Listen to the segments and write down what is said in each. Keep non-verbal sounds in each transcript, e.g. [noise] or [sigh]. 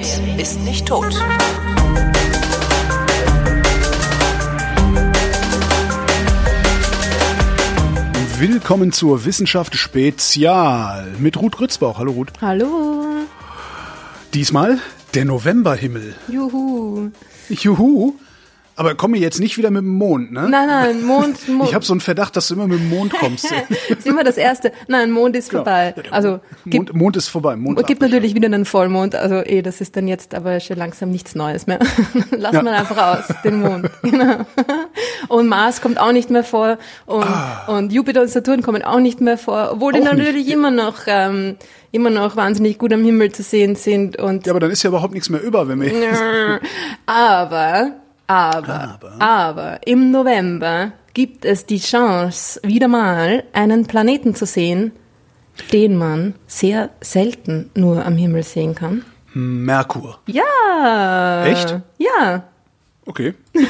Welt ist nicht tot. Willkommen zur Wissenschaft Spezial mit Ruth Grützbauch. Hallo Ruth. Hallo. Diesmal der Novemberhimmel. Juhu. Juhu. Aber komm mir jetzt nicht wieder mit dem Mond, ne? Nein, nein, Mond, Mond. [laughs] Ich habe so einen Verdacht, dass du immer mit dem Mond [laughs] kommst. das ist immer das Erste. Nein, Mond ist vorbei. Also Mond, gibt, Mond ist vorbei. Mond gibt natürlich wieder einen Vollmond. Also eh, das ist dann jetzt aber schon langsam nichts Neues mehr. [laughs] Lass Ja. mal einfach aus, den Mond. Genau. Und Mars kommt auch nicht mehr vor. Und, und Jupiter und Saturn kommen auch nicht mehr vor. Obwohl die Ah. Auch nicht. natürlich immer noch, ähm, immer noch wahnsinnig gut am Himmel zu sehen sind. Und Ja, aber dann ist ja überhaupt nichts mehr über, wenn wir. Aber, aber, Aber. aber, im November gibt es die Chance, wieder mal einen Planeten zu sehen, den man sehr selten nur am Himmel sehen kann. Merkur. Ja. Echt? Ja. Okay. [laughs]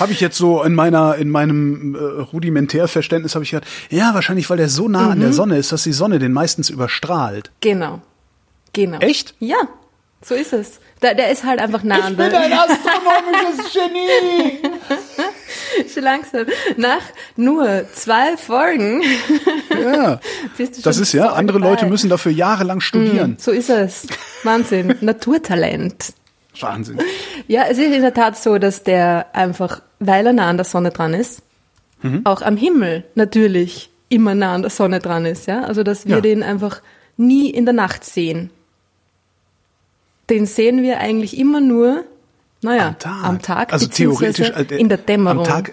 habe ich jetzt so in meiner in meinem äh, Rudimentärverständnis habe ich gedacht, ja, wahrscheinlich weil der so nah an der Mhm. Sonne ist, dass die Sonne den meistens überstrahlt. Genau. Genau. Echt? Ja. So ist es. Der, der ist halt einfach nah an der astronomisches [laughs] Genie. Schon langsam. Nach nur zwei Folgen Ja. [laughs] bist du schon Das ist ja, andere dabei. Leute müssen dafür jahrelang studieren. So ist es. Wahnsinn. [laughs] Naturtalent. Wahnsinn. Ja, es ist in der Tat so, dass der einfach, weil er nah an der Sonne dran ist, Mhm. auch am Himmel natürlich immer nah an der Sonne dran ist, ja. Also dass wir Ja. den einfach nie in der Nacht sehen. Den sehen wir eigentlich immer nur, naja, Am Tag. am Tag also theoretisch äh, in der Dämmerung. Am Tag,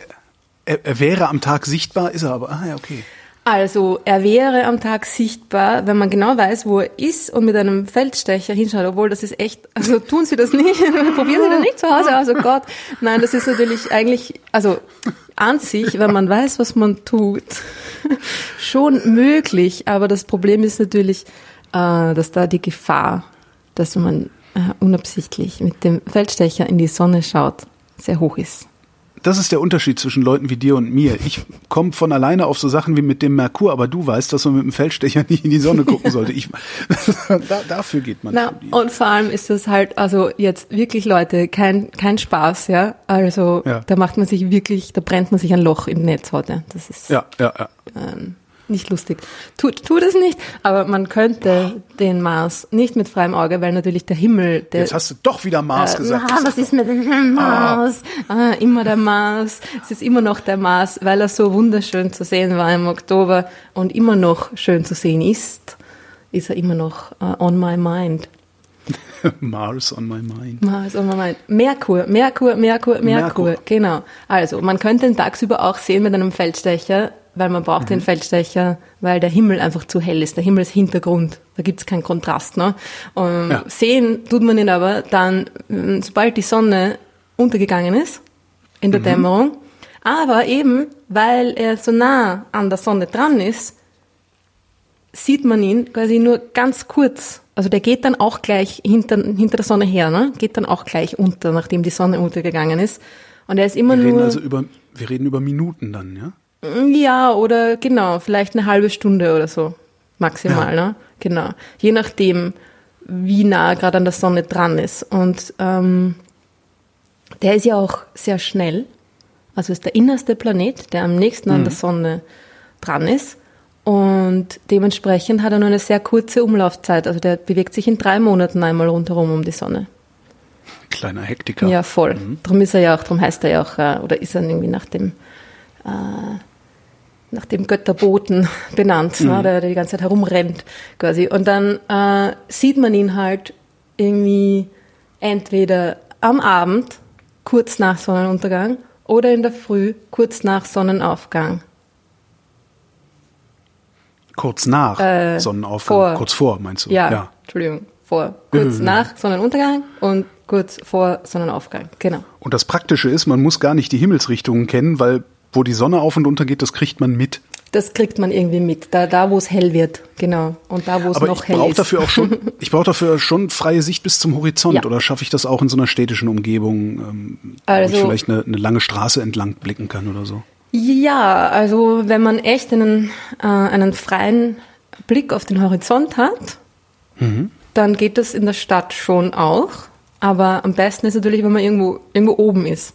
er, er wäre am Tag sichtbar, ist er aber. Ah ja, okay. Also er wäre am Tag sichtbar, wenn man genau weiß, wo er ist und mit einem Feldstecher hinschaut, obwohl das ist echt, also tun Sie das nicht, [laughs] probieren Sie das nicht zu Hause aus, oh Gott. Nein, das ist natürlich eigentlich, also an sich, wenn man weiß, was man tut, [laughs] schon möglich, aber das Problem ist natürlich, äh, dass da die Gefahr, dass man äh, unabsichtlich mit dem Feldstecher in die Sonne schaut, sehr hoch ist. Das ist der Unterschied zwischen Leuten wie dir und mir. Ich komme von alleine auf so Sachen wie mit dem Merkur, aber du weißt, dass man mit dem Feldstecher [laughs] nicht in die Sonne gucken [laughs] sollte. Ich, [laughs] da, dafür geht man Na, und vor allem ist das halt, also jetzt wirklich Leute, kein, kein Spaß, ja. Also Ja. da macht man sich wirklich, da brennt man sich ein Loch in Netzhaut, ja. Das ist Ja, ja, ja. ähm, nicht lustig. Tut, tut es nicht, aber man könnte den Mars nicht mit freiem Auge, weil natürlich der Himmel, der Jetzt hast du doch wieder Mars äh, gesagt. Na, was ist mit dem Mars? Ah, immer der Mars. Es ist immer noch der Mars, weil er so wunderschön zu sehen war im Oktober und immer noch schön zu sehen ist, ist er immer noch äh, on my mind. [laughs] Mars on my mind. Mars on my mind. Merkur, Merkur, Merkur, Merkur, Merkur. genau. Also, man könnte ihn tagsüber auch sehen mit einem Feldstecher, weil man braucht den Feldstecher, weil der Himmel einfach zu hell ist. Der Himmel ist Hintergrund. Da gibt's keinen Kontrast. Ne? Und Ja. Sehen tut man ihn aber dann, mm, sobald die Sonne untergegangen ist, in der Dämmerung. Aber eben, weil er so nah an der Sonne dran ist, sieht man ihn quasi nur ganz kurz. Also der geht dann auch gleich hinter, hinter der Sonne her, ne? Geht dann auch gleich unter, nachdem die Sonne untergegangen ist. Und er ist immer Wir reden nur, also über, wir reden über Minuten dann, ja? Ja, oder genau, vielleicht eine halbe Stunde oder so. Maximal, ne? Genau. Je nachdem, wie nah er gerade an der Sonne dran ist. Und ähm, der ist ja auch sehr schnell. Also ist der innerste Planet, der am nächsten an der Sonne dran ist. Und dementsprechend hat er nur eine sehr kurze Umlaufzeit. Also der bewegt sich in drei Monaten einmal rundherum um die Sonne. Kleiner Hektiker. Ja, voll. Drum ist er ja auch, drum heißt er ja auch, äh, oder ist er irgendwie nach dem, äh, nach dem Götterboten [laughs] benannt, ne, der, der die ganze Zeit herumrennt, quasi. Und dann äh, sieht man ihn halt irgendwie entweder am Abend, kurz nach Sonnenuntergang, oder in der Früh, kurz nach Sonnenaufgang. Kurz nach Äh, Sonnenaufgang. vor. Kurz vor, meinst du? Ja, Entschuldigung, vor. Kurz Mhm. nach Sonnenuntergang und kurz vor Sonnenaufgang. Genau. Und das Praktische ist, man muss gar nicht die Himmelsrichtungen kennen, weil wo die Sonne auf und unter geht, das kriegt man mit. Das kriegt man irgendwie mit, da, da wo es hell wird, genau. Und da, wo es noch hell ist. dafür auch schon, [laughs] ich brauche dafür schon freie Sicht bis zum Horizont. Ja. Oder schaffe ich das auch in so einer städtischen Umgebung, ähm, wo Also- ich vielleicht eine, eine lange Straße entlang blicken kann oder so? Ja, also wenn man echt einen, äh, einen freien Blick auf den Horizont hat, dann geht das in der Stadt schon auch. Aber am besten ist natürlich, wenn man irgendwo, irgendwo oben ist.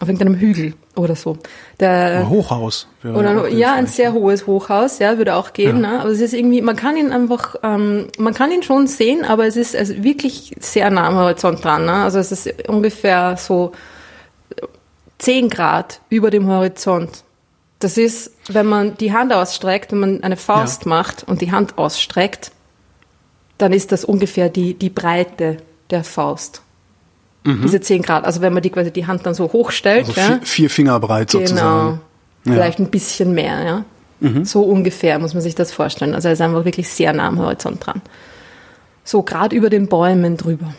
Auf irgendeinem Hügel oder so. Der, Ein Hochhaus. oder ja, ein sehr hohes Hochhaus, ja, würde auch gehen. Ja. Ne? Aber es ist irgendwie, man kann ihn einfach, ähm, man kann ihn schon sehen, aber es ist also wirklich sehr nah am Horizont dran. Ne? Also es ist ungefähr so 10 Grad über dem Horizont. Das ist, wenn man die Hand ausstreckt, wenn man eine Faust Ja. macht und die Hand ausstreckt, dann ist das ungefähr die, die Breite der Faust. Diese 10 Grad. Also wenn man die quasi die Hand dann so hochstellt, Mhm. Also ja, vier, Finger breit Genau. sozusagen. Ja. Vielleicht ein bisschen mehr, ja. Mhm. So ungefähr muss man sich das vorstellen. Also er ist einfach wirklich sehr nah am Horizont dran. So gerade über den Bäumen drüber.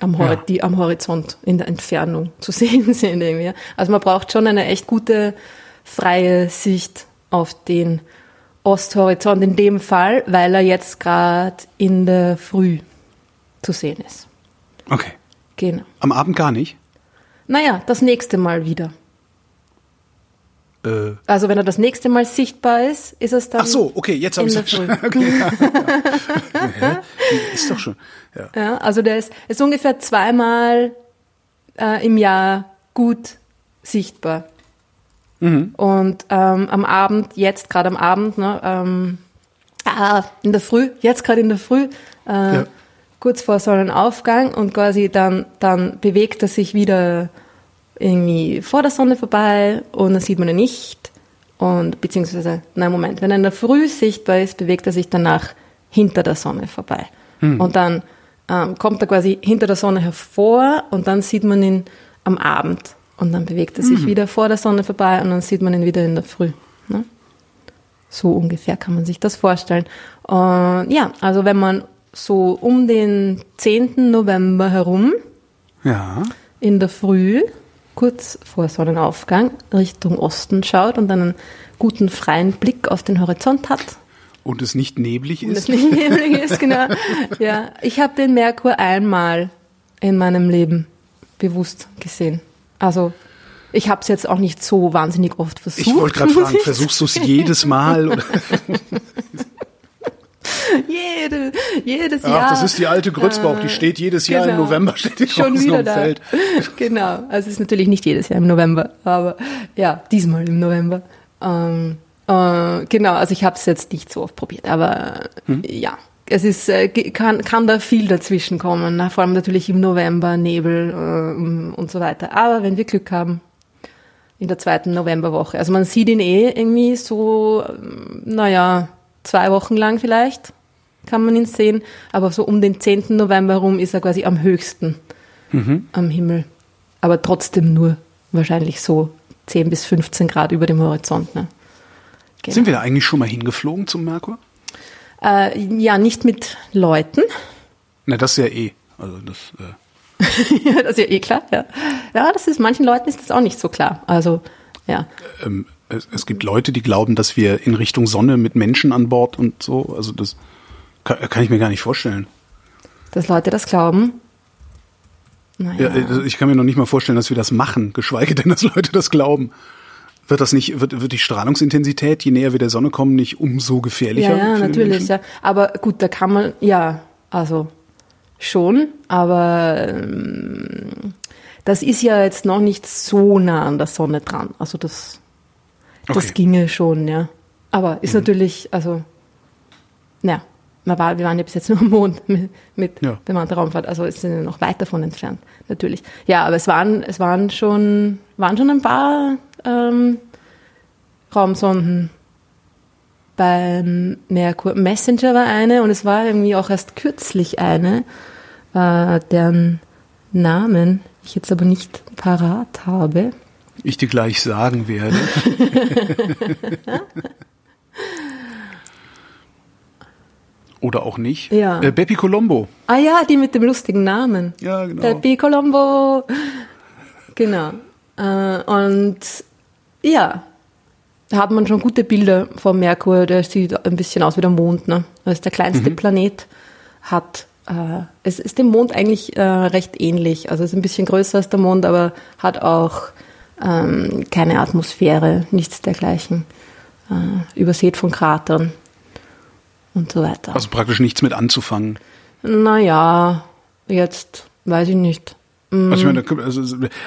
Am, Hori Ja. die am Horizont in der Entfernung zu [laughs] sehen sind irgendwie. Also man braucht schon eine echt gute freie Sicht auf den Osthorizont in dem Fall, weil er jetzt gerade in der Früh zu sehen ist. Okay. Genau. Am Abend gar nicht? Naja, das nächste Mal wieder. Äh, Also wenn er das nächste Mal sichtbar ist, ist es dann. ach so, okay, jetzt habe ich es okay, [laughs] ja, ja. Ist doch schon. Ja. Ja, also der ist, ist ungefähr zweimal äh, im Jahr gut sichtbar. Mhm. Und ähm, am Abend, jetzt gerade am Abend, ne, ähm, ah, in der Früh, jetzt gerade in der Früh, äh. Kurz vor Sonnenaufgang und quasi dann, dann bewegt er sich wieder irgendwie vor der Sonne vorbei und dann sieht man ihn nicht. Und beziehungsweise, nein, Moment, wenn er in der Früh sichtbar ist, bewegt er sich danach hinter der Sonne vorbei. Und dann ähm, kommt er quasi hinter der Sonne hervor und dann sieht man ihn am Abend. Und dann bewegt er sich wieder vor der Sonne vorbei und dann sieht man ihn wieder in der Früh. Ne? So ungefähr kann man sich das vorstellen. Und ja, also wenn man so um den 10. November herum ja. in der Früh, kurz vor Sonnenaufgang, Richtung Osten schaut und einen guten freien Blick auf den Horizont hat. Und es nicht neblig Und es ist. nicht neblig ist, genau. [laughs] Ja, ich habe den Merkur einmal in meinem Leben bewusst gesehen. Also ich habe es jetzt auch nicht so wahnsinnig oft versucht. Ich wollte gerade fragen, versuchst du es jedes Mal? [laughs] Jede, jedes Jahr. Ach, das ist die alte Grützbauch, die steht jedes Jahr im Genau. November, [laughs] steht die schon wieder da. Feld. [laughs] Genau, also es ist natürlich nicht jedes Jahr im November, aber ja, diesmal im November. Ähm, äh, genau, also ich habe es jetzt nicht so oft probiert, aber Hm? ja, es ist äh, kann kann da viel dazwischen kommen, vor allem natürlich im November Nebel äh, und so weiter. Aber wenn wir Glück haben in der zweiten Novemberwoche, also man sieht ihn eh irgendwie so, ähm, naja, zwei Wochen lang vielleicht kann man ihn sehen, aber so um den 10. November rum ist er quasi am höchsten am Himmel. Aber trotzdem nur wahrscheinlich so 10 bis 15 Grad über dem Horizont. Ne? Genau. Sind wir da eigentlich schon mal hingeflogen zum Merkur? Äh, ja, nicht mit Leuten. Na, das ist ja eh. Also das, äh, [laughs] Ja, das ist ja eh klar. Ja. ja, das ist manchen Leuten ist das auch nicht so klar. Also ja, ähm, es, es gibt Leute, die glauben, dass wir in Richtung Sonne mit Menschen an Bord und so. Also das kann, kann ich mir gar nicht vorstellen. dass Leute das glauben. Naja. Ja, äh, ich kann mir noch nicht mal vorstellen, dass wir das machen, geschweige denn, dass Leute das glauben. Wird das nicht, wird, wird die Strahlungsintensität, je näher wir der Sonne kommen, nicht umso gefährlicher? Ja, ja, natürlich, ja. Aber gut, da kann man, ja, also schon, aber ähm, das ist ja jetzt noch nicht so nah an der Sonne dran. Also das, das Okay. Mhm. ginge schon, ja. Aber ist natürlich, also, ja, man war, wir waren ja bis jetzt nur am Mond [laughs] mit, mit Ja. bemannter Raumfahrt, also es sind noch weit davon entfernt, natürlich. Ja, aber es waren, es waren schon, waren schon ein paar ähm, Raumsonden beim Merkur. Messenger war eine und es war irgendwie auch erst kürzlich eine, äh, deren Namen ich jetzt aber nicht parat habe. Ich dir gleich sagen werde. [laughs] [laughs] Oder auch nicht. Ja. Äh, Bepi Colombo. Ah ja, die mit dem lustigen Namen. Ja, genau. Pepi Colombo. Genau. Äh, und ja, da hat man schon gute Bilder vom Merkur. Der sieht ein bisschen aus wie der Mond. Ne? Das ist der kleinste Mhm. Planet. Hat, äh, es ist dem Mond eigentlich äh, recht ähnlich. Also es ist ein bisschen größer als der Mond, aber hat auch ähm, keine Atmosphäre, nichts dergleichen. Äh, übersät von Kratern und so weiter. Also praktisch nichts mit anzufangen. Naja, jetzt weiß ich nicht. Also ich meine, also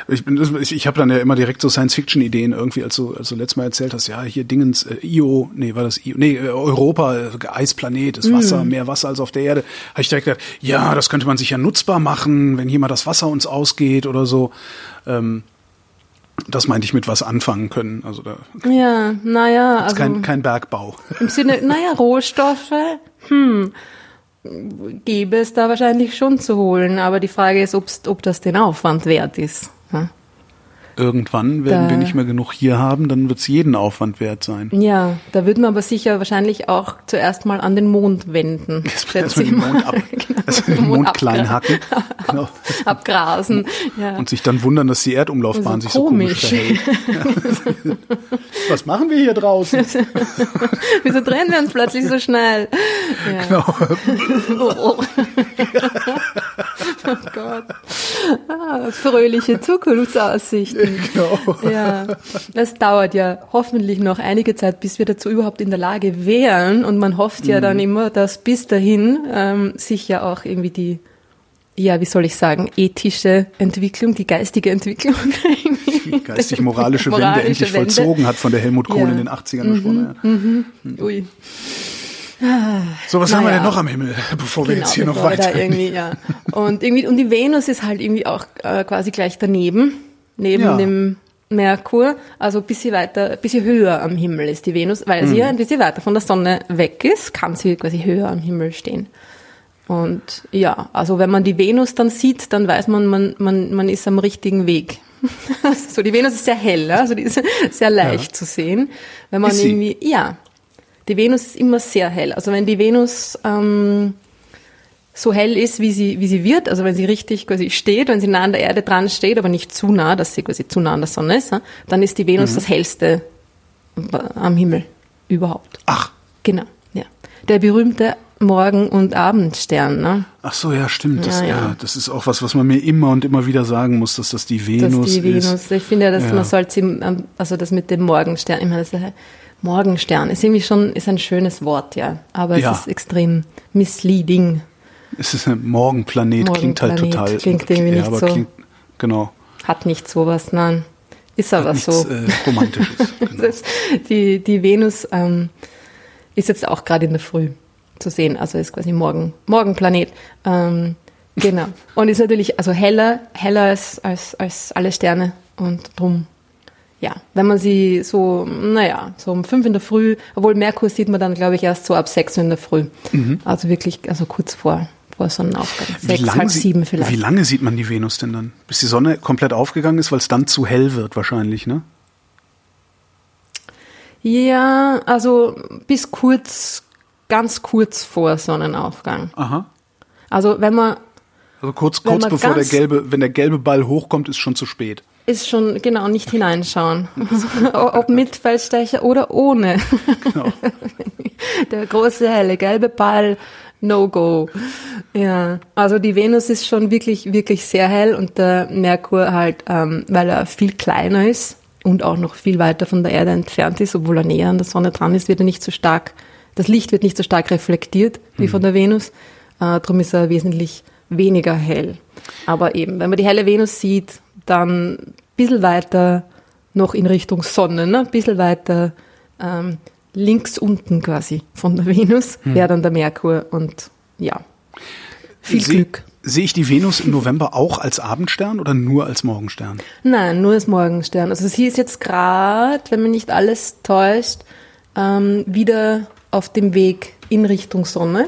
ich, bin- ich, habe dann ja immer direkt so Science-Fiction-Ideen irgendwie, als du, als du letztes Mal erzählt hast, ja, hier Dingens, äh, Io, nee, war das Io, nee, äh, Europa, äh, Eisplanet, ist Wasser, mehr Wasser als auf der Erde. Habe ich direkt gedacht, ja, das könnte man sich ja nutzbar machen, wenn hier mal das Wasser uns ausgeht oder so. Ähm, das meinte ich mit was anfangen können. Also da Ja, naja, also kein, kein Bergbau. im Sinne, [laughs] naja, Rohstoffe, hm, gäbe es da wahrscheinlich schon zu holen, aber die Frage ist, ob's, ob das den Aufwand wert ist. Hm? Irgendwann werden Da- wir nicht mehr genug hier haben, dann wird es jeden Aufwand wert sein. Ja, da würden wir aber sicher wahrscheinlich auch zuerst mal an den Mond wenden. Erstmal [laughs] den. Mond, ab, Genau, erstmal den Mond klein abgra- hacken. Genau. [laughs] Abgrasen. Ja. Und sich dann wundern, dass die Erdumlaufbahn So sich so komisch komisch. verhält. [laughs] Was machen wir hier draußen? Wieso drehen wir uns plötzlich so schnell? Ja. Genau. Oh, oh. oh Gott. Ah, fröhliche Zukunftsaussichten. [laughs] genau. Ja, das dauert ja hoffentlich noch einige Zeit, bis wir dazu überhaupt in der Lage wären. Und man hofft ja dann immer, dass bis dahin ähm, sich ja auch irgendwie die, ja, wie soll ich sagen, ethische Entwicklung, die geistige Entwicklung, [laughs] Die geistig-moralische Wende endlich Wende. vollzogen hat von der Helmut Kohl Ja. Mhm. in den 80ern gesprochen. Ja. Ui. So, was haben wir Naja. denn noch am Himmel, bevor wir Genau, jetzt hier noch wir weiter... irgendwie, ja. Und irgendwie, und die Venus ist halt irgendwie auch äh, quasi gleich daneben, neben Ja. dem Merkur, also ein bisschen weiter, ein bisschen höher am Himmel ist die Venus, weil Mhm. sie ja ein bisschen weiter von der Sonne weg ist, kann sie quasi höher am Himmel stehen. Und ja, also wenn man die Venus dann sieht, dann weiß man, man, man, man ist am richtigen Weg. [laughs] so, die Venus ist sehr hell, ja? also die ist sehr leicht zu sehen. Wenn man irgendwie, ja, die Venus ist immer sehr hell. Also wenn die Venus ähm, so hell ist, wie sie, wie sie wird, also wenn sie richtig quasi steht, wenn sie nah an der Erde dran steht, aber nicht zu nah, dass sie quasi zu nah an der Sonne ist, dann ist die Venus das hellste am Himmel überhaupt. Ach, Genau, ja. Der berühmte Morgen- und Abendstern, ne? ach so, ja, stimmt. Das, Ja, ja, ja. das ist auch was, was man mir immer und immer wieder sagen muss, dass das die Das Venus ist die Venus. ist. Ich finde ja, dass Ja. man sollte sie, ähm, also das mit dem Morgenstern, ich meine, das ist Morgenstern ist irgendwie schon, ist ein schönes Wort, ja. Aber es ist extrem misleading. Es ist ein Morgenplanet, klingt halt Morgenplanet, total... klingt irgendwie ja, nicht so. Klingt, genau. Hat nicht sowas, nein. Ist aber Nichts so. äh, Romantisches. [laughs] Genau. Das, die, die Venus ähm, ist jetzt auch gerade in der Früh zu sehen, also ist quasi Morgen, Morgenplanet. Ähm, [laughs] genau. Und ist natürlich also heller, heller als, als, als alle Sterne und drum. Ja, wenn man sie so, naja, so um fünf in der Früh, obwohl Merkur sieht man dann, glaube ich, erst so ab sechs in der Früh. Also wirklich, also kurz vor, vor Sonnenaufgang. Wie lange, halb sieben vielleicht. wie lange sieht man die Venus denn dann? Bis die Sonne komplett aufgegangen ist, weil es dann zu hell wird wahrscheinlich, ne? Ja, also bis kurz, ganz kurz vor Sonnenaufgang. Aha. Also wenn man Also kurz, kurz bevor der gelbe, wenn der gelbe Ball hochkommt, ist schon zu spät. ist schon genau nicht hineinschauen, [laughs] ob mit Feldstecher oder ohne. Genau. [laughs] Der große helle gelbe Ball, no go. Ja, also die Venus ist schon wirklich wirklich sehr hell und der Merkur halt, ähm, weil er viel kleiner ist und auch noch viel weiter von der Erde entfernt ist, obwohl er näher an der Sonne dran ist, wird er nicht so stark. Das Licht wird nicht so stark reflektiert wie von der Venus. Äh, darum ist er wesentlich weniger hell. Aber eben, wenn man die helle Venus sieht, dann ein bisschen weiter noch in Richtung Sonne, ne? ein bisschen weiter ähm, links unten quasi von der Venus wäre dann der Merkur und ja, viel Seh- Glück. Sehe ich die Venus im November auch als Abendstern oder nur als Morgenstern? Nein, nur das Morgenstern. Also sie ist jetzt gerade, wenn mich nicht alles täuscht, ähm, wieder auf dem Weg in Richtung Sonne.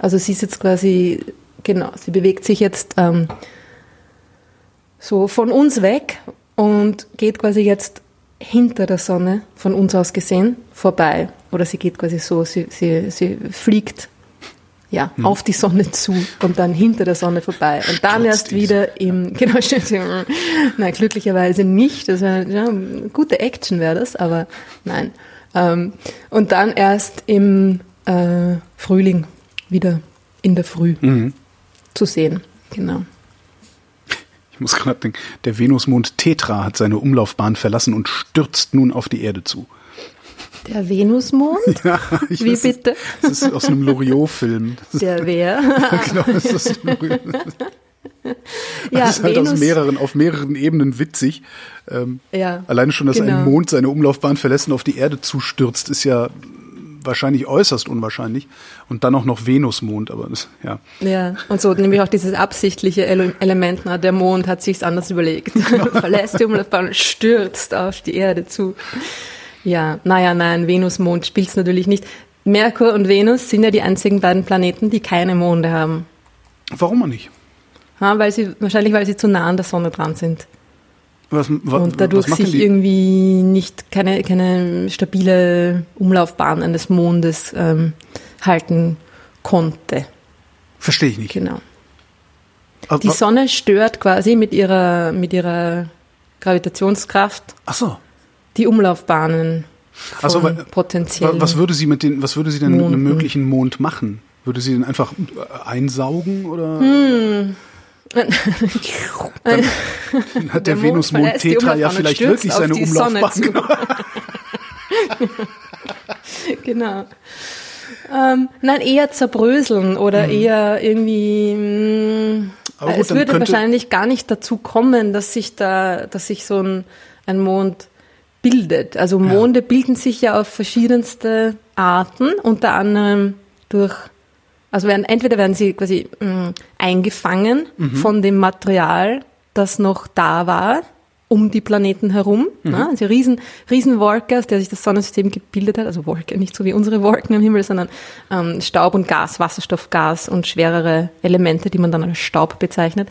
Also sie ist jetzt quasi, genau, sie bewegt sich jetzt ähm, so von uns weg und geht quasi jetzt hinter der Sonne, von uns aus gesehen, vorbei. Oder sie geht quasi so, sie, sie, sie fliegt ja, auf die Sonne zu und dann hinter der Sonne vorbei. Und dann Stürzt erst wieder im, [laughs] genau, nein, glücklicherweise nicht. Das wäre, ja, gute Action wäre das, aber nein. Ähm, und dann erst im äh, Frühling wieder in der Früh zu sehen. Genau. Muss gerade denken, der Venusmond Tetra hat seine Umlaufbahn verlassen und stürzt nun auf die Erde zu. Der Venusmond? [laughs] Ja, ich Wie weiß, bitte? Das ist aus einem Loriot-Film. Der wer? [laughs] genau, das ist, ja, das ist halt aus Venus. mehreren, auf mehreren Ebenen witzig. Ähm, Ja, alleine schon, dass genau. ein Mond seine Umlaufbahn verlässt und auf die Erde zustürzt, ist ja wahrscheinlich äußerst unwahrscheinlich. Und dann auch noch Venusmond, aber das, ja. Ja, und so nämlich auch dieses absichtliche Ele Element, na, der Mond hat sich's anders überlegt. [laughs] [laughs] Verlässt die Umlaufbahn und stürzt auf die Erde zu. Ja, naja, nein, Venus, Mond spielt's natürlich nicht. Merkur und Venus sind ja die einzigen beiden Planeten, die keine Monde haben. Warum auch nicht? Ja, weil sie, wahrscheinlich weil sie zu nah an der Sonne dran sind. Was, wa, und dadurch sich irgendwie nicht keine, keine stabile Umlaufbahn eines Mondes ähm, halten konnte. Verstehe ich nicht. Genau. Aber- Die Sonne stört quasi mit ihrer, mit ihrer Gravitationskraft Ach so. die Umlaufbahnen von Ach so, weil- potenziellen. Wa- Was würde sie mit den, was würde sie denn mit einem Monden. möglichen Mond machen? Würde sie den einfach äh, einsaugen oder Hm. Dann [laughs] hat der, Der Mond Venusmond Tetra ja vielleicht wirklich seine Umlaufbahn. Genau. [laughs] genau. Ähm, nein, eher zerbröseln oder eher irgendwie. Mh, Mhm. Aber gut, es würde wahrscheinlich gar nicht dazu kommen, dass sich da, dass sich so ein, ein Mond bildet. Also Monde bilden sich ja auf verschiedenste Arten, unter anderem durch, also werden, entweder werden sie quasi mh, eingefangen Mhm. von dem Material, das noch da war, um die Planeten herum. Mhm. Ne? Also riesen, riesen Wolke, aus der sich das Sonnensystem gebildet hat. Also Wolke, nicht so wie unsere Wolken am Himmel, sondern ähm, Staub und Gas, Wasserstoff, Gas und schwerere Elemente, die man dann als Staub bezeichnet,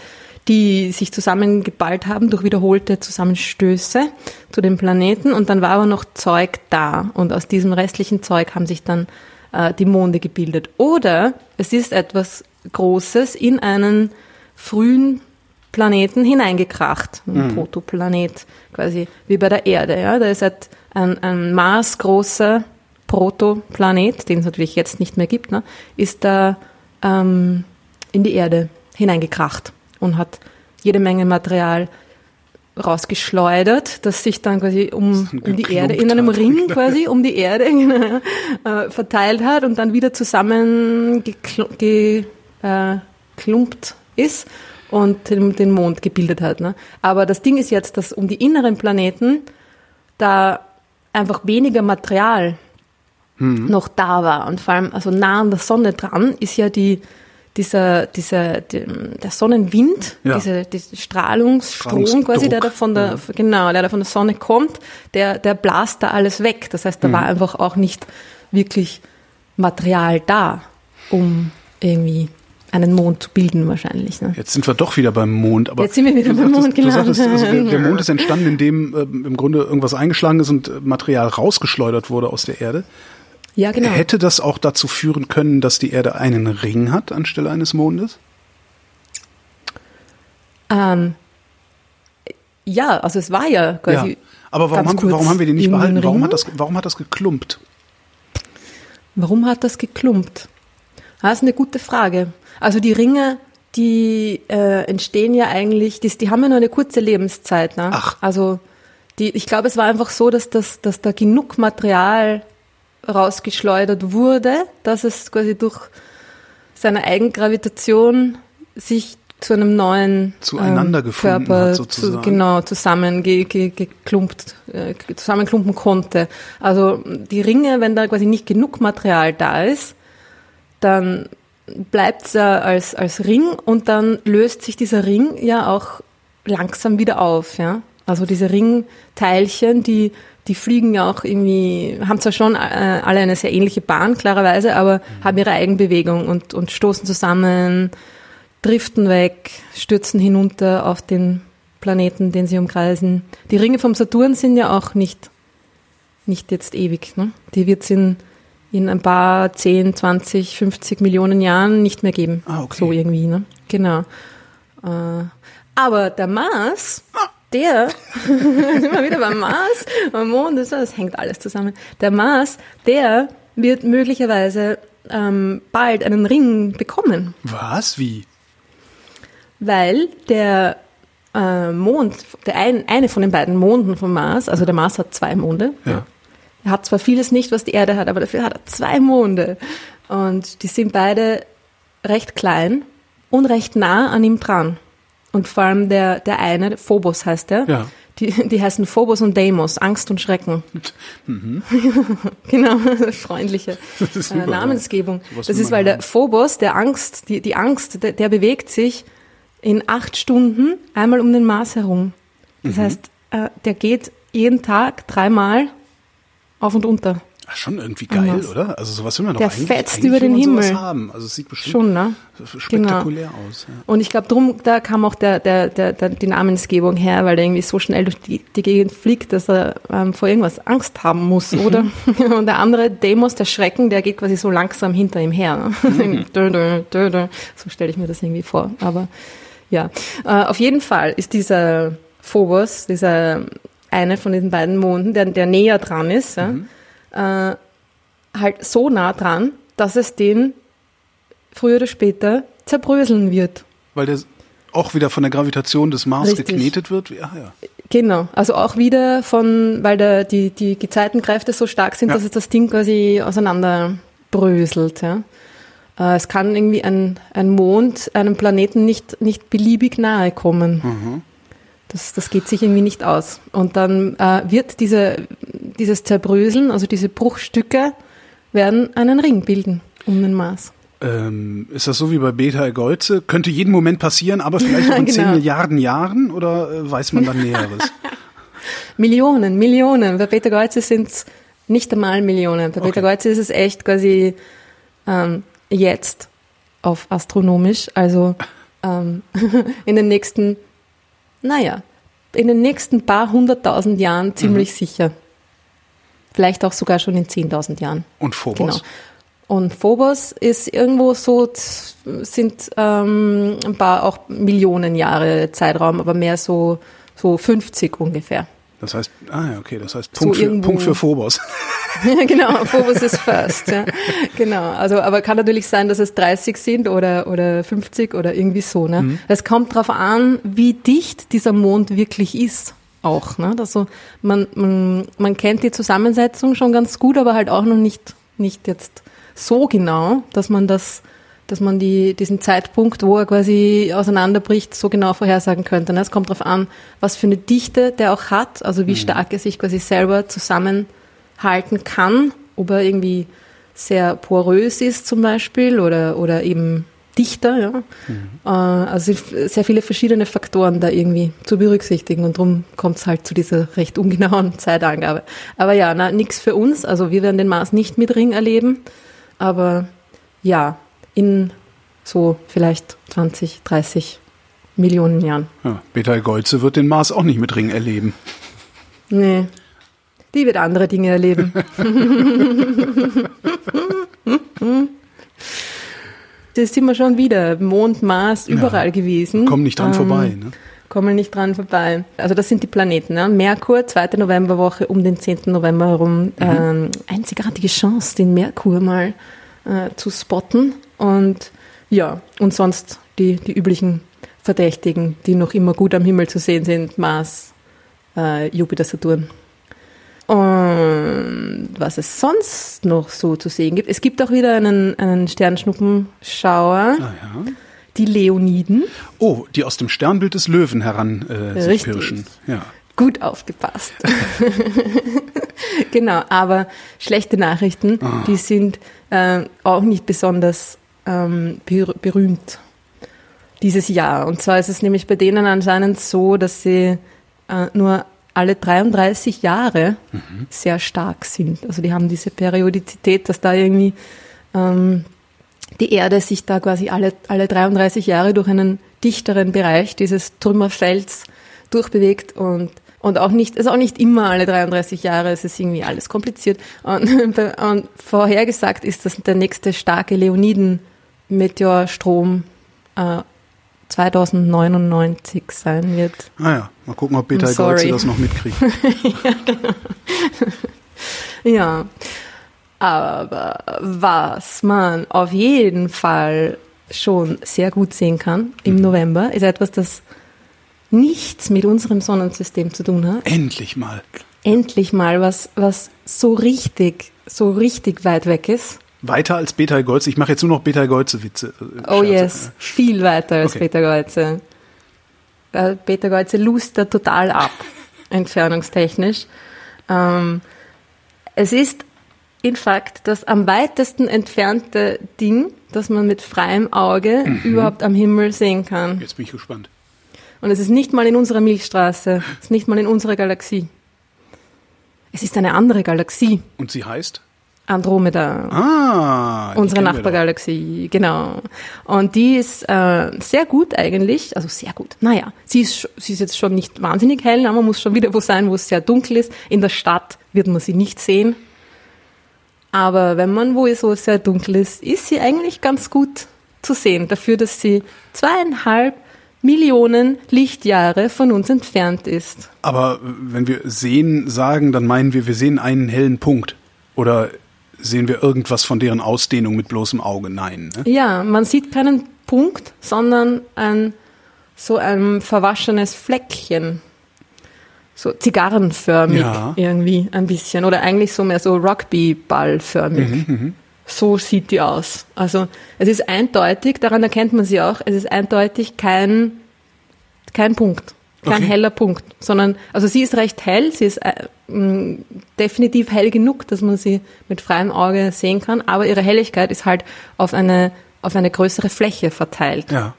die sich zusammengeballt haben durch wiederholte Zusammenstöße zu den Planeten. Und dann war aber noch Zeug da. Und aus diesem restlichen Zeug haben sich dann äh, die Monde gebildet. Oder es ist etwas Großes in einen frühen Planeten hineingekracht, ein Protoplanet, quasi wie bei der Erde. Ja, da ist halt ein, ein maßgroßer Protoplanet, den es natürlich jetzt nicht mehr gibt, ne, ist da ähm, in die Erde hineingekracht und hat jede Menge Material rausgeschleudert, das sich dann quasi um, um die Erde, in einem. Ring quasi um die Erde [laughs] genau, äh, verteilt hat und dann wieder zusammen geklumpt ge, äh, ist und den, den Mond gebildet hat. Ne? Aber das Ding ist jetzt, dass um die inneren Planeten da einfach weniger Material noch da war. Und vor allem, also nah an der Sonne dran, ist ja die, dieser, dieser, die, der Sonnenwind, Ja. diese, diese Strahlungsstrom quasi, der da von der, genau, der da von der Sonne kommt, der, der blast da alles weg. Das heißt, da war einfach auch nicht wirklich Material da, um irgendwie einen Mond zu bilden wahrscheinlich. Ne? Jetzt sind wir doch wieder beim Mond. Aber Jetzt sind wir wieder beim Mond gelandet. sagtest, also der, der Mond [laughs] ist entstanden, indem ähm, im Grunde irgendwas eingeschlagen ist und äh, Material rausgeschleudert wurde aus der Erde. Ja, genau. Hätte das auch dazu führen können, dass die Erde einen Ring hat anstelle eines Mondes? Ähm, ja, also es war ja quasi. ja. Aber warum haben, warum haben wir den nicht behalten? Warum hat, das, warum hat das geklumpt? Warum hat das geklumpt? Das ist eine gute Frage. Also die Ringe, die äh, entstehen ja eigentlich, die, die haben ja nur eine kurze Lebenszeit. Ne? Ach. Also die, ich glaube, es war einfach so, dass, das, dass da genug Material rausgeschleudert wurde, dass es quasi durch seine Eigengravitation sich zu einem neuen Zueinander ähm, gefunden Körper hat, sozusagen. Zu, genau zusammen ge, ge, geklumpt, äh, zusammenklumpen konnte. Also die Ringe, wenn da quasi nicht genug Material da ist, dann bleibt es ja als, als Ring und dann löst sich dieser Ring ja auch langsam wieder auf. Ja? Also diese Ringteilchen, die, die fliegen ja auch irgendwie, haben zwar schon äh, alle eine sehr ähnliche Bahn, klarerweise, aber haben ihre Eigenbewegung und, und stoßen zusammen, driften weg, stürzen hinunter auf den Planeten, den sie umkreisen. Die Ringe vom Saturn sind ja auch nicht, nicht jetzt ewig. Ne? Die wird es in, in ein paar 10, 20, 50 Millionen Jahren nicht mehr geben. Ah, okay. So irgendwie, ne? Genau. Äh, aber der Mars, der, [laughs] sind wir wieder beim Mars, beim Mond, das, das hängt alles zusammen. Der Mars, der wird möglicherweise ähm, bald einen Ring bekommen Was? Wie? weil der äh, Mond, der ein, eine von den beiden Monden vom Mars, also der Mars hat zwei Monde, Ja. Er hat zwar vieles nicht, was die Erde hat, aber dafür hat er zwei Monde. Und die sind beide recht klein und recht nah an ihm dran. Und vor allem der, der eine, Phobos heißt der, Ja. die, die heißen Phobos und Deimos, Angst und Schrecken. Mhm. [laughs] genau, [laughs] freundliche äh, super, ja. Namensgebung. Sowas Das ist, man weil der. Phobos, der Angst, die, die Angst, der, der bewegt sich in acht Stunden einmal um den Mars herum. Das Mhm. heißt, äh, der geht jeden Tag dreimal auf und unter. Ach, schon irgendwie geil, Anders. oder? Also sowas will man doch Der eigentlich, fetzt eigentlich über den Himmel. haben. Also es sieht bestimmt Schon, ne? spektakulär aus. Ja. Und ich glaube, drum, da kam auch der, der, der, der, die Namensgebung her, weil er irgendwie so schnell durch die, die Gegend fliegt, dass er ähm, vor irgendwas Angst haben muss, oder? [laughs] Und der andere, Demos, der Schrecken, der geht quasi so langsam hinter ihm her. Ne? [laughs] Dö. so stelle ich mir das irgendwie vor. Aber ja, äh, auf jeden Fall ist dieser Phobos, dieser eine von diesen beiden Monden, der, der näher dran ist, ja, äh, halt so nah dran, dass es den früher oder später zerbröseln wird. Weil der auch wieder von der Gravitation des Mars Richtig. geknetet wird. Ja, ja. Genau, also auch wieder von, weil da die, die Gezeitenkräfte so stark sind, Ja. dass es das Ding quasi auseinanderbröselt. Ja. Äh, Es kann irgendwie ein, ein Mond einem Planeten nicht, nicht beliebig nahe kommen. Das, das geht sich irgendwie nicht aus. Und dann äh, wird diese, dieses Zerbröseln, also diese Bruchstücke, werden einen Ring bilden um den Mars. Ähm, ist das so wie bei Beta Egolze? Könnte jeden Moment passieren, aber vielleicht [laughs] in Genau. 10 Milliarden Jahren oder äh, weiß man dann Näheres? [laughs] Millionen, Millionen. Bei Peter Geuze sind es nicht einmal Millionen. Bei Okay. Peter Geuze ist es echt quasi ähm, jetzt auf astronomisch. Also ähm, [laughs] in den nächsten, naja, in den nächsten paar hunderttausend Jahren ziemlich sicher. Vielleicht auch sogar schon in zehntausend Jahren. Und Phobos? Genau. Und Phobos ist irgendwo so, sind ähm, ein paar auch Millionen Jahre Zeitraum, aber mehr so, so 50 ungefähr. Das heißt, ah ja, okay, das heißt So Punkt, für, irgendwo- Punkt für Phobos. [laughs] genau, Phobos ist first. Ja. Genau, also aber kann natürlich sein, dass es 30 sind oder, oder 50 oder irgendwie so. Ne? Es kommt darauf an, wie dicht dieser Mond wirklich ist. Auch, ne? Also man, man, man kennt die Zusammensetzung schon ganz gut, aber halt auch noch nicht, nicht jetzt so genau, dass man das, dass man die, diesen Zeitpunkt, wo er quasi auseinanderbricht, so genau vorhersagen könnte. Ne? Es kommt darauf an, was für eine Dichte der auch hat, also wie stark er sich quasi selber zusammenhalten kann, ob er irgendwie sehr porös ist zum Beispiel oder, oder eben dichter. Ja? Äh, Also sehr viele verschiedene Faktoren da irgendwie zu berücksichtigen und darum kommt es halt zu dieser recht ungenauen [laughs] Zeitangabe. Aber ja, nix für uns. Also wir werden den Mars nicht mit Ring erleben, aber ja, in so vielleicht 20, 30 Millionen Jahren. Ja, Beta Egolze wird den Mars auch nicht mit Ring erleben. Nee, die wird andere Dinge erleben. [laughs] Das sind wir schon wieder. Mond, Mars, überall gewesen. Kommen nicht dran Ähm, vorbei. Ne? Kommen nicht dran vorbei. Also das sind die Planeten. Ne? Merkur, zweite Novemberwoche um den 10. November herum. Ähm, einzigartige Chance, den Merkur mal äh, zu spotten. Und ja, und sonst die, die üblichen Verdächtigen, die noch immer gut am Himmel zu sehen sind. Mars, äh, Jupiter, Saturn. Und was es sonst noch so zu sehen gibt. Es gibt auch wieder einen, einen Sternschnuppenschauer, Ah, ja. die Leoniden. Oh, die aus dem Sternbild des Löwen heran äh, sich pirschen. Ja. Gut aufgepasst. [laughs] genau, aber schlechte Nachrichten, Ah. die sind äh, auch nicht besonders ähm, ber berühmt dieses Jahr. Und zwar ist es nämlich bei denen anscheinend so, dass sie äh, nur alle 33 Jahre Mhm. sehr stark sind. Also die haben diese Periodizität, dass da irgendwie ähm, die Erde sich da quasi alle, alle 33 Jahre durch einen dichteren Bereich dieses Trümmerfelds durchbewegt und und auch nicht, ist auch nicht immer alle 33 Jahre, es ist irgendwie alles kompliziert. Und, [laughs] und vorhergesagt ist, dass der nächste starke Leoniden-Meteorstrom äh, 2099 sein wird. Ah ja, mal gucken, ob Beta. Egolze das noch mitkriegt. [laughs] Ja, aber was man auf jeden Fall schon sehr gut sehen kann im November, ist etwas, das nichts mit unserem Sonnensystem zu tun hat. Endlich mal. endlich mal was, was so richtig, so richtig weit weg ist. Weiter als Beta-Golze. Ich mache jetzt nur noch Beta-Golze-Witze. Äh, oh yes, viel weiter als okay. Beta-Golze. Äh, Beta-Golze lust da total ab, [laughs] entfernungstechnisch. Ähm, es ist in Fakt das am weitesten entfernte Ding, das man mit freiem Auge mhm. überhaupt am Himmel sehen kann. Jetzt bin ich gespannt. Und es ist nicht mal in unserer Milchstraße, es ist nicht mal in unserer Galaxie. Es ist eine andere Galaxie. Und sie heißt? Andromeda. Ah, unsere Nachbargalaxie, genau. Und die ist äh, sehr gut eigentlich, also sehr gut. Naja, sie ist, sie ist jetzt schon nicht wahnsinnig hell, aber man muss schon wieder wo sein, wo es sehr dunkel ist. In der Stadt wird man sie nicht sehen. Aber wenn man wo es so sehr dunkel ist, ist sie eigentlich ganz gut zu sehen. Dafür, dass sie zweieinhalb Millionen Lichtjahre von uns entfernt ist. Aber wenn wir sehen sagen, dann meinen wir, wir sehen einen hellen Punkt. Oder sehen wir irgendwas von deren Ausdehnung mit bloßem Auge? Nein. Ne? Ja, man sieht keinen Punkt, sondern ein, so ein verwaschenes Fleckchen so zigarrenförmig ja. irgendwie ein bisschen oder eigentlich so mehr so Rugbyballförmig. Mhm, mhm, so sieht die aus. Also es ist eindeutig, daran erkennt man sie auch, es ist eindeutig kein, kein Punkt, kein okay. heller Punkt, sondern, also sie ist recht hell, sie ist äh, mh, definitiv hell genug, dass man sie mit freiem Auge sehen kann, aber ihre Helligkeit ist halt auf eine, auf eine größere Fläche verteilt. Ja.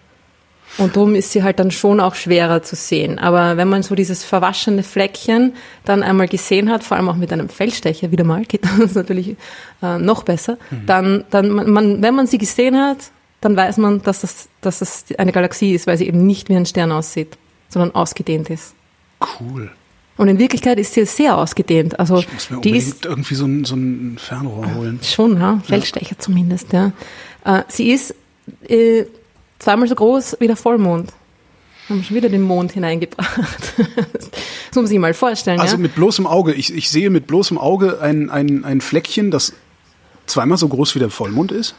Und darum ist sie halt dann schon auch schwerer zu sehen. Aber wenn man so dieses verwaschene Fleckchen dann einmal gesehen hat, vor allem auch mit einem Feldstecher wieder mal, geht [laughs] das natürlich äh, noch besser, mhm. dann, dann man, wenn man sie gesehen hat, dann weiß man, dass das, dass das eine Galaxie ist, weil sie eben nicht wie ein Stern aussieht, sondern ausgedehnt ist. Cool. Und in Wirklichkeit ist sie sehr ausgedehnt. Also ich muss mir die ist irgendwie so ein, so ein Fernrohr holen. Schon, ja, Feldstecher ja. zumindest. Ja. Äh, sie ist äh, zweimal so groß wie der Vollmond. Haben schon wieder den Mond hineingebracht. [laughs] das muss sich mal vorstellen. Also ja? mit bloßem Auge. Ich, ich sehe mit bloßem Auge ein, ein, ein Fleckchen, das zweimal so groß wie der Vollmond ist.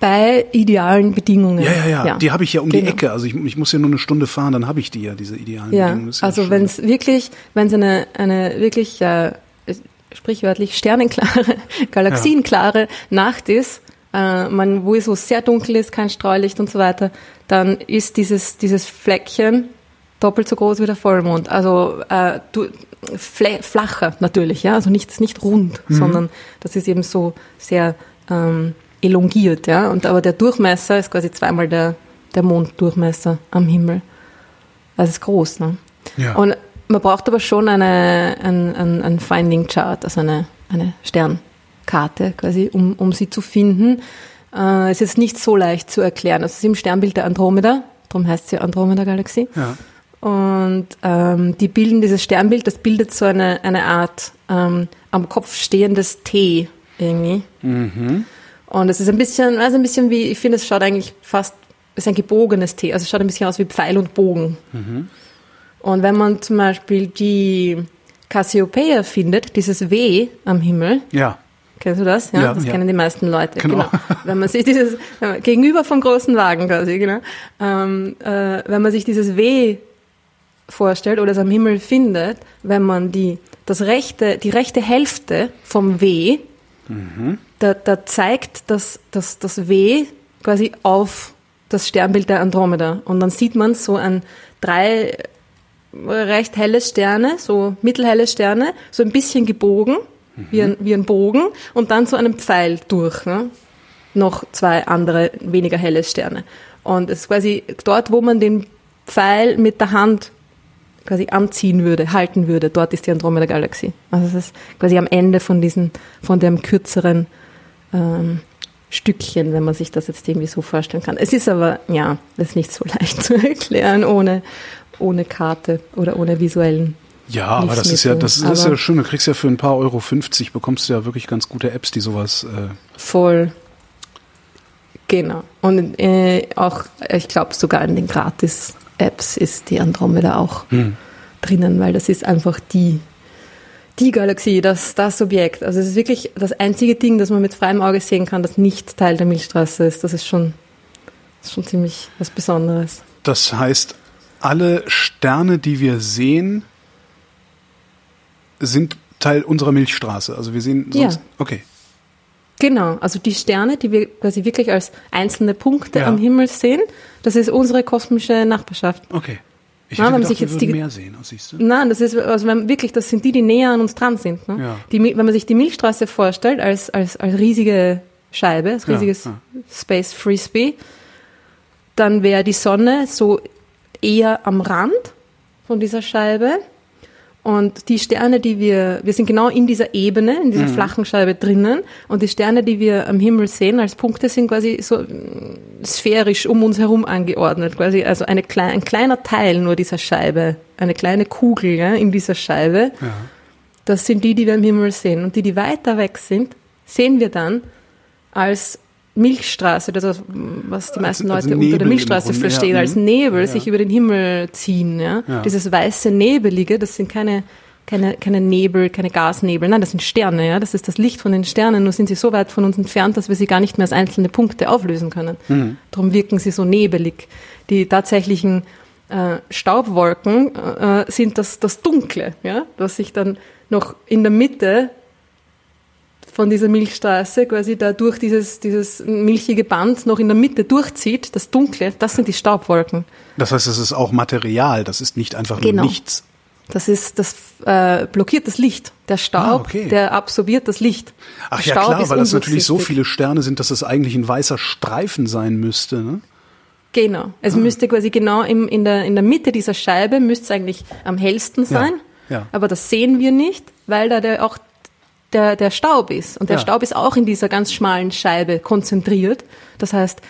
Bei idealen Bedingungen. Ja, ja, ja. ja. Die habe ich ja um genau. die Ecke. Also ich, ich muss ja nur eine Stunde fahren, dann habe ich die ja, diese idealen ja, Bedingungen. Ja also wenn es wirklich, wenn es eine, eine wirklich äh, sprichwörtlich sternenklare, [laughs] galaxienklare Nacht ist, äh, man, wo es so sehr dunkel ist, kein Streulicht und so weiter, dann ist dieses, dieses Fleckchen doppelt so groß wie der Vollmond. Also äh, du, flacher natürlich, ja, also nicht, nicht rund, mhm. sondern das ist eben so sehr ähm, elongiert, ja. Und aber der Durchmesser ist quasi zweimal der, der Monddurchmesser am Himmel. Also ist groß, ne? Ja. Und man braucht aber schon eine, ein, ein, ein Finding Chart, also eine, eine Stern. Karte quasi, um, um sie zu finden. Äh, es ist nicht so leicht zu erklären. Also es ist im Sternbild der Andromeda, darum heißt sie Andromeda-Galaxie. Ja. Und ähm, die bilden dieses Sternbild, das bildet so eine, eine Art ähm, am Kopf stehendes T irgendwie. Mhm. Und es ist ein bisschen, also ein bisschen wie, ich finde, es schaut eigentlich fast, es ist ein gebogenes T, also es schaut ein bisschen aus wie Pfeil und Bogen. Mhm. Und wenn man zum Beispiel die Cassiopeia findet, dieses W am Himmel, ja. Kennst du das? Ja, ja das ja. kennen die meisten Leute. Genau. genau. [laughs] Wenn man sich dieses, gegenüber vom großen Wagen quasi, genau. Ähm, äh, wenn man sich dieses W vorstellt oder es am Himmel findet, wenn man die, das rechte, die rechte Hälfte vom W, mhm. da, da zeigt das, das, das W quasi auf das Sternbild der Andromeda. Und dann sieht man so ein drei recht helle Sterne, so mittelhelle Sterne, so ein bisschen gebogen wie, ein, wie ein Bogen und dann zu einem Pfeil durch. Ne? Noch zwei andere, weniger helle Sterne. Und es ist quasi dort, wo man den Pfeil mit der Hand quasi anziehen würde, halten würde, dort ist die Andromeda-Galaxie. Also es ist quasi am Ende von diesem, von dem kürzeren ähm, Stückchen, wenn man sich das jetzt irgendwie so vorstellen kann. Es ist aber, ja, das ist nicht so [laughs] leicht zu erklären ohne, ohne Karte oder ohne visuellen ja, aber das ist ja, das ist ja schön. Du kriegst ja für ein paar Euro 50 bekommst du ja wirklich ganz gute Apps, die sowas. Äh voll. Genau. Und äh, auch, ich glaube, sogar in den Gratis-Apps ist die Andromeda auch hm. drinnen, weil das ist einfach die, die Galaxie, das, das Objekt. Also es ist wirklich das einzige Ding, das man mit freiem Auge sehen kann, das nicht Teil der Milchstraße ist. Das ist schon, das ist schon ziemlich was Besonderes. Das heißt, alle Sterne, die wir sehen, sind Teil unserer Milchstraße. Also wir sehen sonst. Ja. Okay. Genau, also die Sterne, die wir quasi wirklich als einzelne Punkte Ja. am Himmel sehen, das ist unsere kosmische Nachbarschaft. Okay. Ich Ja, hätte wenn man gedacht, sich jetzt die- mehr sehen, siehst du? Nein, das ist also wenn, wirklich, das sind die, die näher an uns dran sind. Ne? Ja. Die, wenn man sich die Milchstraße vorstellt als, als, als riesige Scheibe, als Ja, riesiges ja. Space Frisbee, dann wäre die Sonne so eher am Rand von dieser Scheibe. Und die Sterne, die wir, wir sind genau in dieser Ebene, in Mhm. dieser flachen Scheibe drinnen. Und die Sterne, die wir am Himmel sehen als Punkte, sind quasi so mm, sphärisch um uns herum angeordnet. Quasi, also eine ein kleiner Teil nur dieser Scheibe, eine kleine Kugel ja, in dieser Scheibe. Ja. Das sind die, die wir am Himmel sehen. Und die, die weiter weg sind, sehen wir dann als Milchstraße, das ist, was die meisten als Leute Nebel unter der Milchstraße verstehen, als mhm. Nebel Ja. sich über den Himmel ziehen. Ja? Ja. Dieses weiße Nebelige, das sind keine, keine, keine Nebel, keine Gasnebel, nein, das sind Sterne. Ja? Das ist das Licht von den Sternen, nur sind sie so weit von uns entfernt, dass wir sie gar nicht mehr als einzelne Punkte auflösen können. Mhm. Darum wirken sie so nebelig. Die tatsächlichen äh, Staubwolken äh, sind das, das Dunkle, ja? was sich dann noch in der Mitte von dieser Milchstraße quasi da durch dieses, dieses milchige Band noch in der Mitte durchzieht, das Dunkle, das sind die Staubwolken. Das heißt, es ist auch Material, das ist nicht einfach Genau. nur nichts. Das ist, das äh, blockiert das Licht. Der Staub, Ah, okay. der absorbiert das Licht. Ach Der ja, Staub klar, weil das natürlich so viele Sterne sind, dass es eigentlich ein weißer Streifen sein müsste. Ne? Genau. Es Ah. müsste quasi genau im, in, der, in der Mitte dieser Scheibe müsste es eigentlich am hellsten sein. ja. Aber das sehen wir nicht, weil da der, auch der, der Staub ist. Und der Ja. Staub ist auch in dieser ganz schmalen Scheibe konzentriert. Das heißt,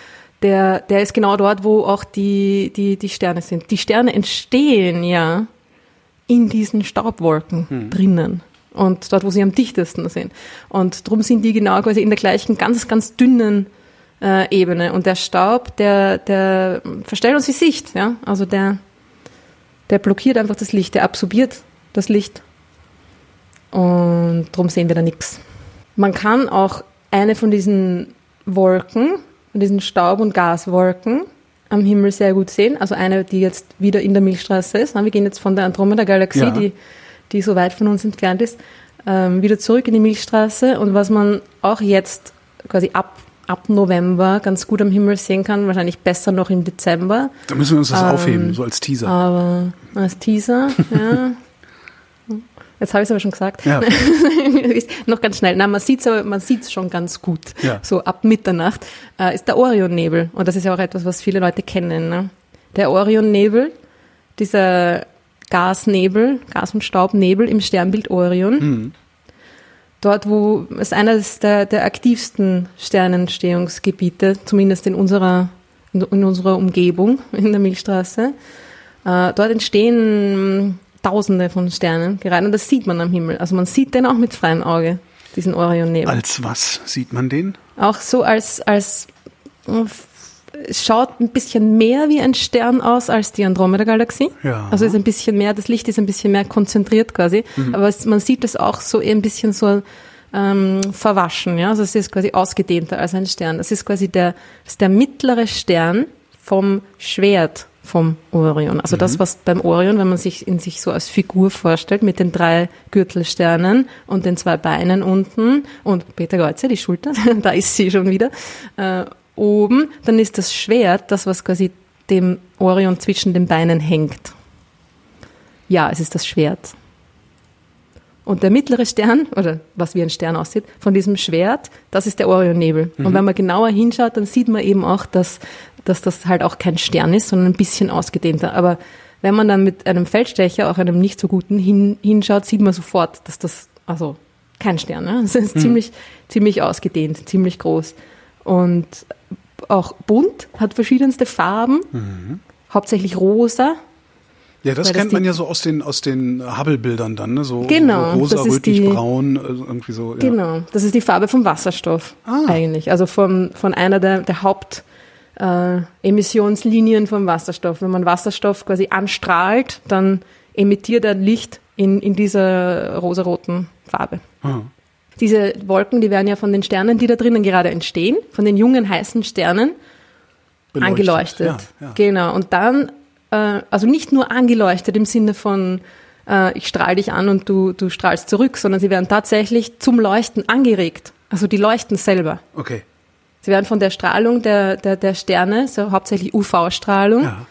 der, der ist genau dort, wo auch die, die, die Sterne sind. Die Sterne entstehen ja in diesen Staubwolken Hm. drinnen. Und dort, wo sie am dichtesten sind. Und darum sind die genau quasi in der gleichen, ganz, ganz dünnen äh, Ebene. Und der Staub, der, der verstellt uns die Sicht. Ja? Also der, der blockiert einfach das Licht, der absorbiert das Licht. Und darum sehen wir da nichts. Man kann auch eine von diesen Wolken, von diesen Staub- und Gaswolken am Himmel sehr gut sehen. Also eine, die jetzt wieder in der Milchstraße ist. Wir gehen jetzt von der Andromeda-Galaxie, Ja. die, die so weit von uns entfernt ist, ähm, wieder zurück in die Milchstraße. Und was man auch jetzt quasi ab, ab November ganz gut am Himmel sehen kann, wahrscheinlich besser noch im Dezember, Da müssen wir uns das Ähm, aufheben, so als Teaser. aber als Teaser, ja. [laughs] Jetzt habe ich es aber schon gesagt. Ja. [laughs] noch ganz schnell. Nein, man sieht es aber, man sieht's schon ganz gut. Ja. So ab Mitternacht äh, ist der Orionnebel. Und das ist ja auch etwas, was viele Leute kennen. Ne? Der Orionnebel, dieser Gasnebel, Gas- und Staubnebel im Sternbild Orion. Dort, wo es eines der, der aktivsten Sternentstehungsgebiete, zumindest in unserer, in, in unserer Umgebung, in der Milchstraße. Äh, dort entstehen Tausende von Sternen gerade und das sieht man am Himmel. Also man sieht den auch mit freiem Auge, diesen Orionnebel. Als was sieht man den? Auch so als, als es schaut ein bisschen mehr wie ein Stern aus als die Andromeda-Galaxie. Ja. Also ist ein bisschen mehr, das Licht ist ein bisschen mehr konzentriert quasi. Aber es, man sieht es auch so ein bisschen so ähm, verwaschen. Ja? Also es ist quasi ausgedehnter als ein Stern. Das ist quasi der, ist der mittlere Stern vom Schwert vom Orion. Also das, was beim Orion, wenn man sich in sich so als Figur vorstellt, mit den drei Gürtelsternen und den zwei Beinen unten und Peter Geuze, die Schulter, [laughs] da ist sie schon wieder, äh, oben, dann ist das Schwert das, was quasi dem Orion zwischen den Beinen hängt. Ja, es ist das Schwert. Und der mittlere Stern, oder was wie ein Stern aussieht, von diesem Schwert, das ist der Orionnebel. Und wenn man genauer hinschaut, dann sieht man eben auch, dass, dass das halt auch kein Stern ist, sondern ein bisschen ausgedehnter. Aber wenn man dann mit einem Feldstecher, auch einem nicht so guten, hin, hinschaut, sieht man sofort, dass das, also kein Stern, ne? Es ist ziemlich, ziemlich ausgedehnt, ziemlich groß. Und auch bunt, hat verschiedenste Farben, hauptsächlich rosa, Ja, das Weil das kennt man ja so aus den aus den Hubble-Bildern dann, ne? So, Genau, so rosa, rötlich, die- braun, also irgendwie so. Ja. Genau, das ist die Farbe vom Wasserstoff Ah. eigentlich. Also von, von einer der, der Haupt äh, Emissionslinien vom Wasserstoff. Wenn man Wasserstoff quasi anstrahlt, dann emittiert er Licht in, in dieser rosaroten Farbe. Ah. Diese Wolken, die werden ja von den Sternen, die da drinnen gerade entstehen, von den jungen heißen Sternen, Beleuchtet. angeleuchtet. Ja, ja. Genau. Und dann, äh, also nicht nur angeleuchtet im Sinne von äh, ich strahle dich an und du, du strahlst zurück, sondern sie werden tatsächlich zum Leuchten angeregt. Also die leuchten selber. Okay. Sie werden von der Strahlung der, der, der Sterne, so hauptsächlich UV-Strahlung, Ja.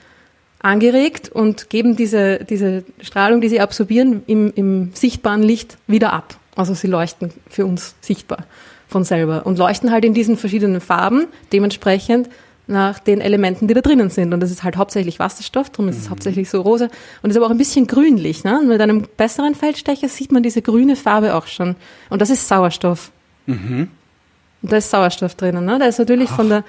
angeregt und geben diese, diese Strahlung, die sie absorbieren, im, im sichtbaren Licht wieder ab. Also sie leuchten für uns sichtbar von selber und leuchten halt in diesen verschiedenen Farben, dementsprechend nach den Elementen, die da drinnen sind. Und das ist halt hauptsächlich Wasserstoff, darum ist es hauptsächlich so rosa und ist aber auch ein bisschen grünlich. Ne? Und mit einem besseren Feldstecher sieht man diese grüne Farbe auch schon. Und das ist Sauerstoff. Und da ist Sauerstoff drinnen. Ne? Der ist natürlich von der,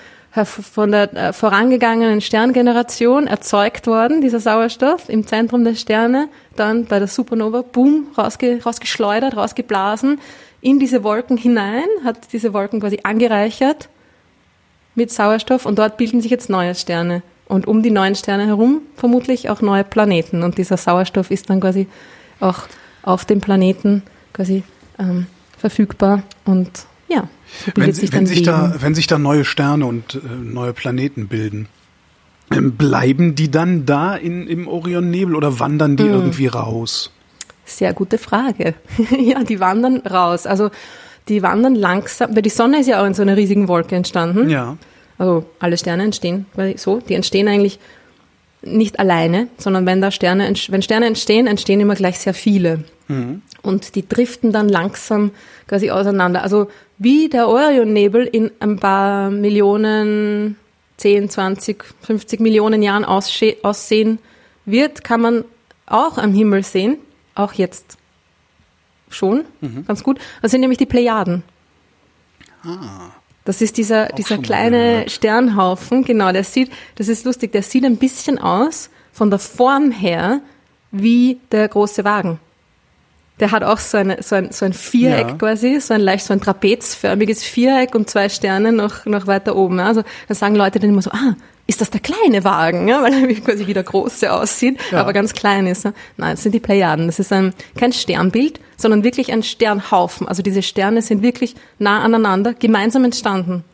von der äh, vorangegangenen Sterngeneration erzeugt worden, dieser Sauerstoff im Zentrum der Sterne, dann bei der Supernova, boom, rausge, rausgeschleudert, rausgeblasen in diese Wolken hinein, hat diese Wolken quasi angereichert mit Sauerstoff und dort bilden sich jetzt neue Sterne. Und um die neuen Sterne herum vermutlich auch neue Planeten. Und dieser Sauerstoff ist dann quasi auch auf dem Planeten quasi ähm, verfügbar. Und ja, Wenn, sich wenn, sich da, wenn sich da neue Sterne und äh, neue Planeten bilden, ähm, bleiben die dann da in, im Orionnebel oder wandern Hm. die irgendwie raus? Sehr gute Frage. [laughs] ja, die wandern raus. Also die wandern langsam, weil die Sonne ist ja auch in so einer riesigen Wolke entstanden. Ja. Also alle Sterne entstehen so. Die entstehen eigentlich nicht alleine, sondern wenn da Sterne, wenn Sterne entstehen, entstehen immer gleich sehr viele. Und die driften dann langsam quasi auseinander. Also wie der Orionnebel in ein paar Millionen, 10, 20, 50 Millionen Jahren aussehen wird, kann man auch am Himmel sehen. Auch jetzt schon, ganz gut. Das sind nämlich die Plejaden. Das ist dieser, dieser kleine gehört. Sternhaufen, genau, der sieht, das ist lustig, der sieht ein bisschen aus, von der Form her, wie der große Wagen. Der hat auch so, eine, so, ein, so ein Viereck Ja. quasi, so ein leicht so ein trapezförmiges Viereck und zwei Sterne noch, noch weiter oben. ja. Also da sagen Leute dann immer so, ah, ist das der kleine Wagen? Ja, weil er quasi wie der große aussieht, Ja. aber ganz klein ist. Ja. Nein, das sind die Plejaden. Das ist ein, kein Sternbild, sondern wirklich ein Sternhaufen. Also diese Sterne sind wirklich nah aneinander, gemeinsam entstanden.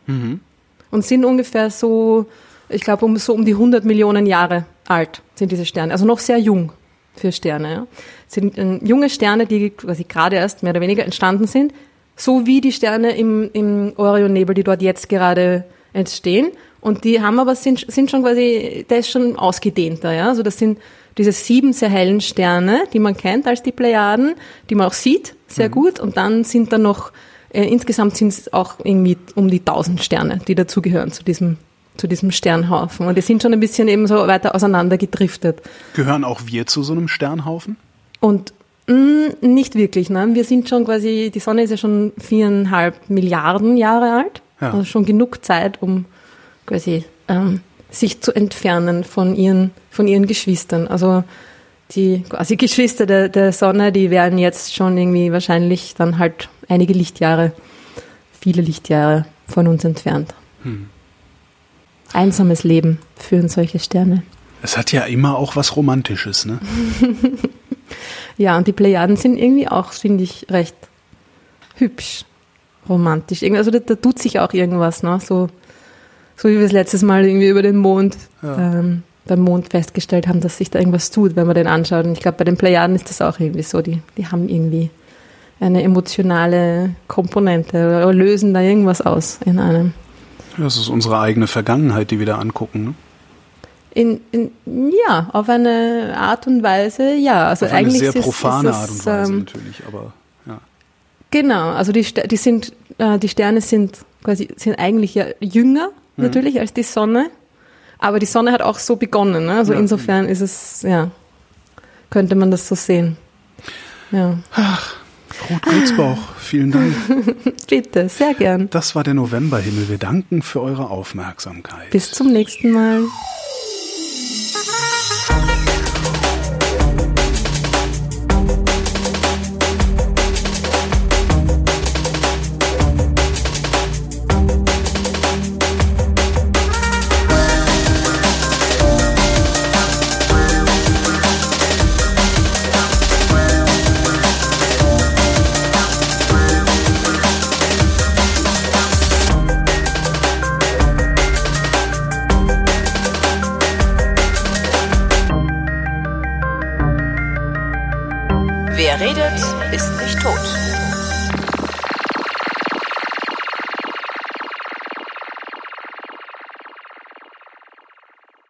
Und sind ungefähr so, ich glaube, um, so um die 100 Millionen Jahre alt sind diese Sterne. Also noch sehr jung für Sterne. Ja. Sind ähm, junge Sterne, die quasi gerade erst mehr oder weniger entstanden sind, so wie die Sterne im, im Orionnebel, die dort jetzt gerade entstehen. Und die haben aber sind, sind schon quasi, der ist schon ausgedehnter. Ja. Also das sind diese sieben sehr hellen Sterne, die man kennt als die Plejaden, die man auch sieht, sehr gut. Und dann sind da noch äh, insgesamt sind es auch irgendwie um die 1000 Sterne, die dazugehören zu diesem, zu diesem Sternhaufen. Und die sind schon ein bisschen eben so weiter auseinander gedriftet. Gehören auch wir zu so einem Sternhaufen? Und mh, nicht wirklich, ne? Wir sind schon quasi, die Sonne ist ja schon viereinhalb Milliarden Jahre alt. Ja. Also schon genug Zeit, um quasi ähm, sich zu entfernen von ihren, von ihren Geschwistern. Also die quasi Geschwister der, der Sonne, die wären jetzt schon irgendwie wahrscheinlich dann halt einige Lichtjahre, viele Lichtjahre von uns entfernt. Einsames Leben führen solche Sterne. Es hat ja immer auch was Romantisches, ne? [laughs] Ja, und die Plejaden sind irgendwie auch, finde ich, recht hübsch, romantisch. Irgendwie- Also da, da tut sich auch irgendwas, ne? So, so wie wir es letztes Mal irgendwie über den Mond, ähm, beim Mond festgestellt haben, dass sich da irgendwas tut, wenn man den anschaut. Und ich glaube, bei den Plejaden ist das auch irgendwie so. Die, die haben irgendwie eine emotionale Komponente oder lösen da irgendwas aus in einem. Das ist unsere eigene Vergangenheit, die wir da angucken. Ne? In, in, ja, auf eine Art und Weise, ja. Also Auf eine eigentlich sehr ist- ist profane es, Art und Weise ähm, natürlich, aber ja. Genau, also die, die sind, äh, die Sterne sind quasi, sind eigentlich ja jünger, Mhm. natürlich, als die Sonne. Aber die Sonne hat auch so begonnen, ne? Also Ja. insofern ist es, ja, könnte man das so sehen. Ja. Ruth Grützbauch, vielen Dank. [laughs] Bitte, sehr gern. Das war der Novemberhimmel. Wir danken für eure Aufmerksamkeit. Bis zum nächsten Mal.